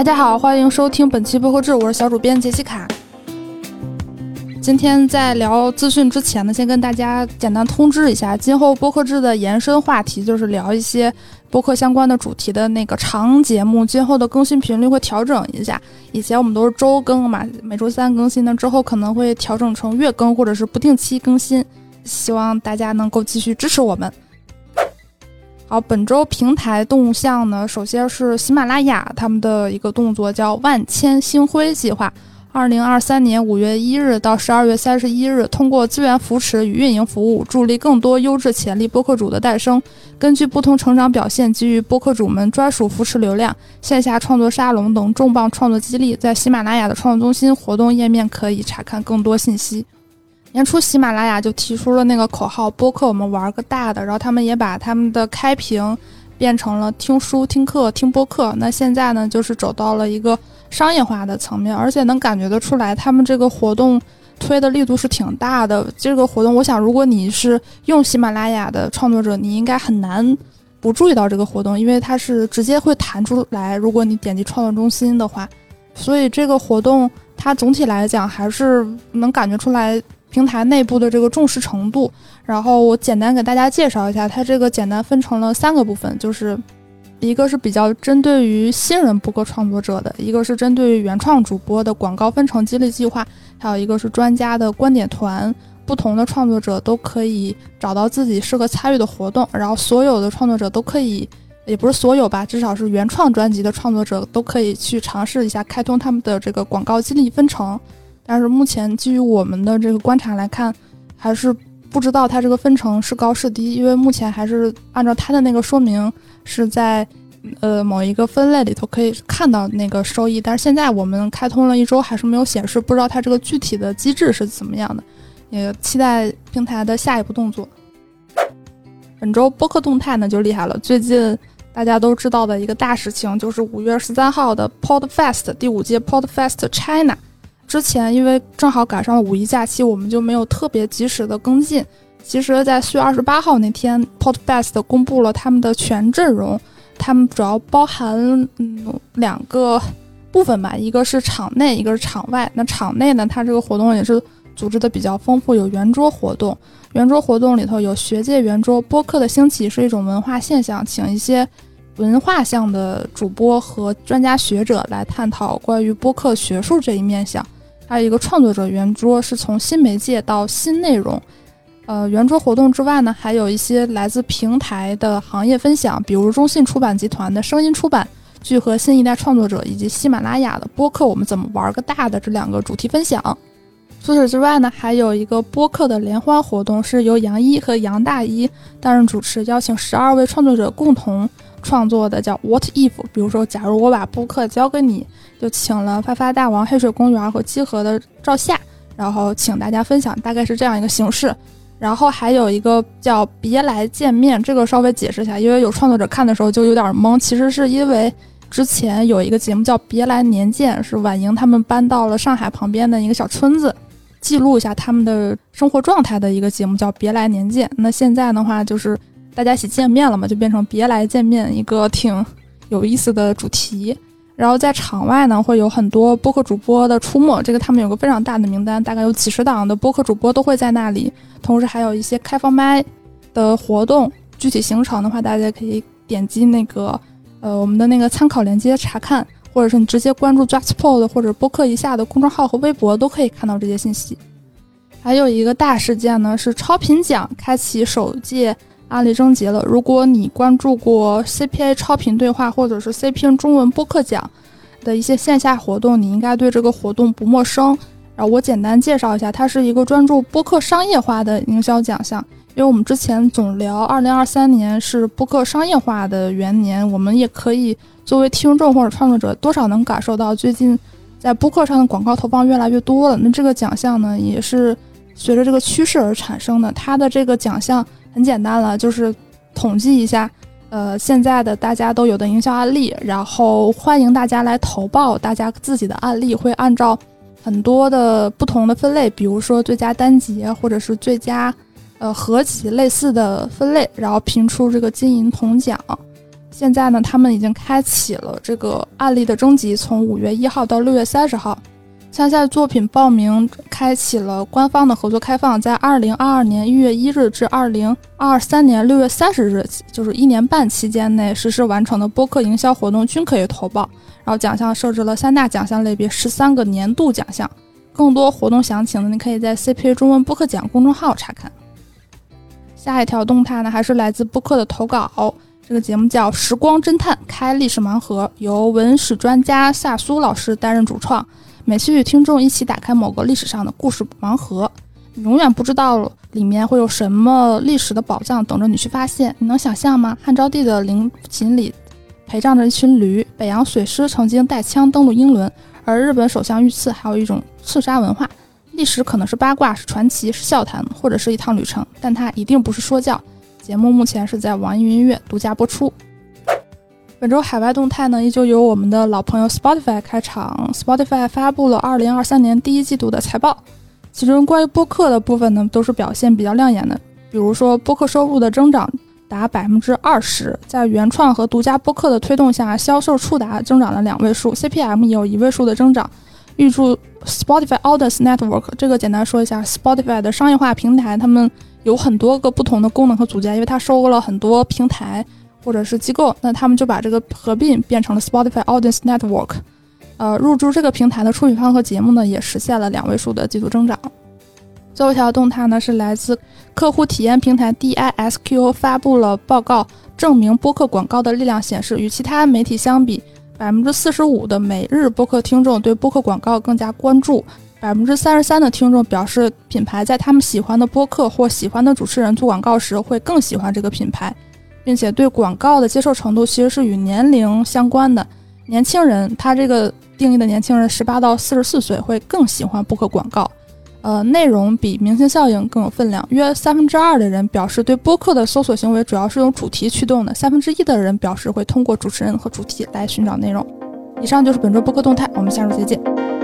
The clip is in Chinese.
大家好，欢迎收听本期播客志，我是小主编杰西卡。今天在聊资讯之前呢，先跟大家简单通知一下，今后播客志的延伸话题就是聊一些播客相关的主题的那个长节目，今后的更新频率会调整一下。以前我们都是周更嘛，每周三更新，那之后可能会调整成月更或者是不定期更新，希望大家能够继续支持我们。好，本周平台动向呢，首先是喜马拉雅他们的一个动作，叫万千星辉计划。二零二三年五月一日到十二月三十一日，通过资源扶持与运营服务，助力更多优质潜力播客主的诞生。根据不同成长表现，给予播客主们专属扶持流量、线下创作沙龙等重磅创作激励。在喜马拉雅的创作中心活动页面可以查看更多信息。年初，喜马拉雅就提出了那个口号：“播客我们玩个大的。”然后他们也把他们的开屏变成了听书、听课、听播客。那现在呢，就是走到了一个商业化的层面，而且能感觉得出来，他们这个活动推的力度是挺大的。这个活动，我想，如果你是用喜马拉雅的创作者，你应该很难不注意到这个活动，因为它是直接会弹出来。如果你点击创作中心的话，所以这个活动它总体来讲还是能感觉出来。平台内部的这个重视程度，然后我简单给大家介绍一下，它这个简单分成了三个部分，就是一个是比较针对于新人播客创作者的，一个是针对于原创主播的广告分成激励计划，还有一个是专家的观点团，不同的创作者都可以找到自己适合参与的活动，然后所有的创作者都可以，也不是所有吧，至少是原创专辑的创作者都可以去尝试一下开通他们的这个广告激励分成。但是目前基于我们的这个观察来看，还是不知道它这个分成是高是低，因为目前还是按照它的那个说明是在呃某一个分类里头可以看到那个收益，但是现在我们开通了一周还是没有显示，不知道它这个具体的机制是怎么样的，也期待平台的下一步动作。本周播客动态呢就厉害了，最近大家都知道的一个大事情就是五月十三号的 Podfest 第五届 Podfest China。之前因为正好赶上了五一假期，我们就没有特别及时的跟进。其实，在四月二十八号那天，Podfest 公布了他们的全阵容，他们主要包含嗯两个部分吧，一个是场内，一个是场外。那场内呢，它这个活动也是组织的比较丰富，有圆桌活动，圆桌活动里头有学界圆桌，播客的兴起是一种文化现象，请一些文化向的主播和专家学者来探讨关于播客学术这一面向。还有一个创作者圆桌，是从新媒介到新内容。呃，圆桌活动之外呢，还有一些来自平台的行业分享，比如中信出版集团的声音出版聚合新一代创作者，以及喜马拉雅的播客，我们怎么玩个大的这两个主题分享。除此之外呢，还有一个播客的联欢活动，是由杨一和杨大一担任主持，邀请十二位创作者共同。创作的叫 What if？比如说，假如我把播客交给你，就请了发发大王、黑水公园和集合的赵夏，然后请大家分享，大概是这样一个形式。然后还有一个叫别来见面，这个稍微解释一下，因为有创作者看的时候就有点懵。其实是因为之前有一个节目叫别来年见，是婉莹他们搬到了上海旁边的一个小村子，记录一下他们的生活状态的一个节目，叫别来年见。那现在的话就是。大家一起见面了嘛，就变成别来见面，一个挺有意思的主题。然后在场外呢，会有很多播客主播的出没，这个他们有个非常大的名单，大概有几十档的播客主播都会在那里。同时还有一些开放麦的活动，具体行程的话，大家可以点击那个呃我们的那个参考链接查看，或者是你直接关注 JustPod 或者播客一下的公众号和微博都可以看到这些信息。还有一个大事件呢，是超频奖开启首届。案例征集了。如果你关注过 CPA 超频对话或者是 CPN 中文播客奖的一些线下活动，你应该对这个活动不陌生。然后我简单介绍一下，它是一个专注播客商业化的营销奖项。因为我们之前总聊2023年是播客商业化的元年，我们也可以作为听众或者创作者，多少能感受到最近在播客上的广告投放越来越多了。那这个奖项呢，也是随着这个趋势而产生的。它的这个奖项。很简单了，就是统计一下，呃，现在的大家都有的营销案例，然后欢迎大家来投报大家自己的案例，会按照很多的不同的分类，比如说最佳单集或者是最佳呃合集类似的分类，然后评出这个金银铜奖。现在呢，他们已经开启了这个案例的征集，从五月一号到六月三十号。参赛作品报名开启了官方的合作开放，在二零二二年一月一日至二零二三年六月三十日，就是一年半期间内实施完成的播客营销活动均可以投报。然后奖项设置了三大奖项类别，十三个年度奖项。更多活动详情呢，你可以在 CPA 中文播客奖公众号查看。下一条动态呢，还是来自播客的投稿。这个节目叫《时光侦探开历史盲盒》，由文史专家夏苏老师担任主创。每次与听众一起打开某个历史上的故事盲盒，你永远不知道里面会有什么历史的宝藏等着你去发现。你能想象吗？汉昭帝的陵寝里陪葬着一群驴，北洋水师曾经带枪登陆英伦，而日本首相遇刺还有一种刺杀文化。历史可能是八卦，是传奇，是笑谈，或者是一趟旅程，但它一定不是说教。节目目前是在网易云音乐独家播出。本周海外动态呢，依旧由我们的老朋友 Spotify 开场。Spotify 发布了2023年第一季度的财报，其中关于播客的部分呢，都是表现比较亮眼的。比如说，播客收入的增长达百分之二十，在原创和独家播客的推动下，销售触达增长了两位数，CPM 也有一位数的增长。预祝 Spotify Audience Network 这个简单说一下，Spotify 的商业化平台，他们有很多个不同的功能和组件，因为它收购了很多平台。或者是机构，那他们就把这个合并变成了 Spotify Audience Network。呃，入驻这个平台的出品方和节目呢，也实现了两位数的季度增长。最后一条动态呢，是来自客户体验平台 DISQ 发布了报告，证明播客广告的力量显示，与其他媒体相比，百分之四十五的每日播客听众对播客广告更加关注，百分之三十三的听众表示，品牌在他们喜欢的播客或喜欢的主持人做广告时，会更喜欢这个品牌。并且对广告的接受程度其实是与年龄相关的。年轻人，他这个定义的年轻人，十八到四十四岁会更喜欢播客广告。呃，内容比明星效应更有分量。约三分之二的人表示对播客的搜索行为主要是用主题驱动的，三分之一的人表示会通过主持人和主题来寻找内容。以上就是本周播客动态，我们下周再见。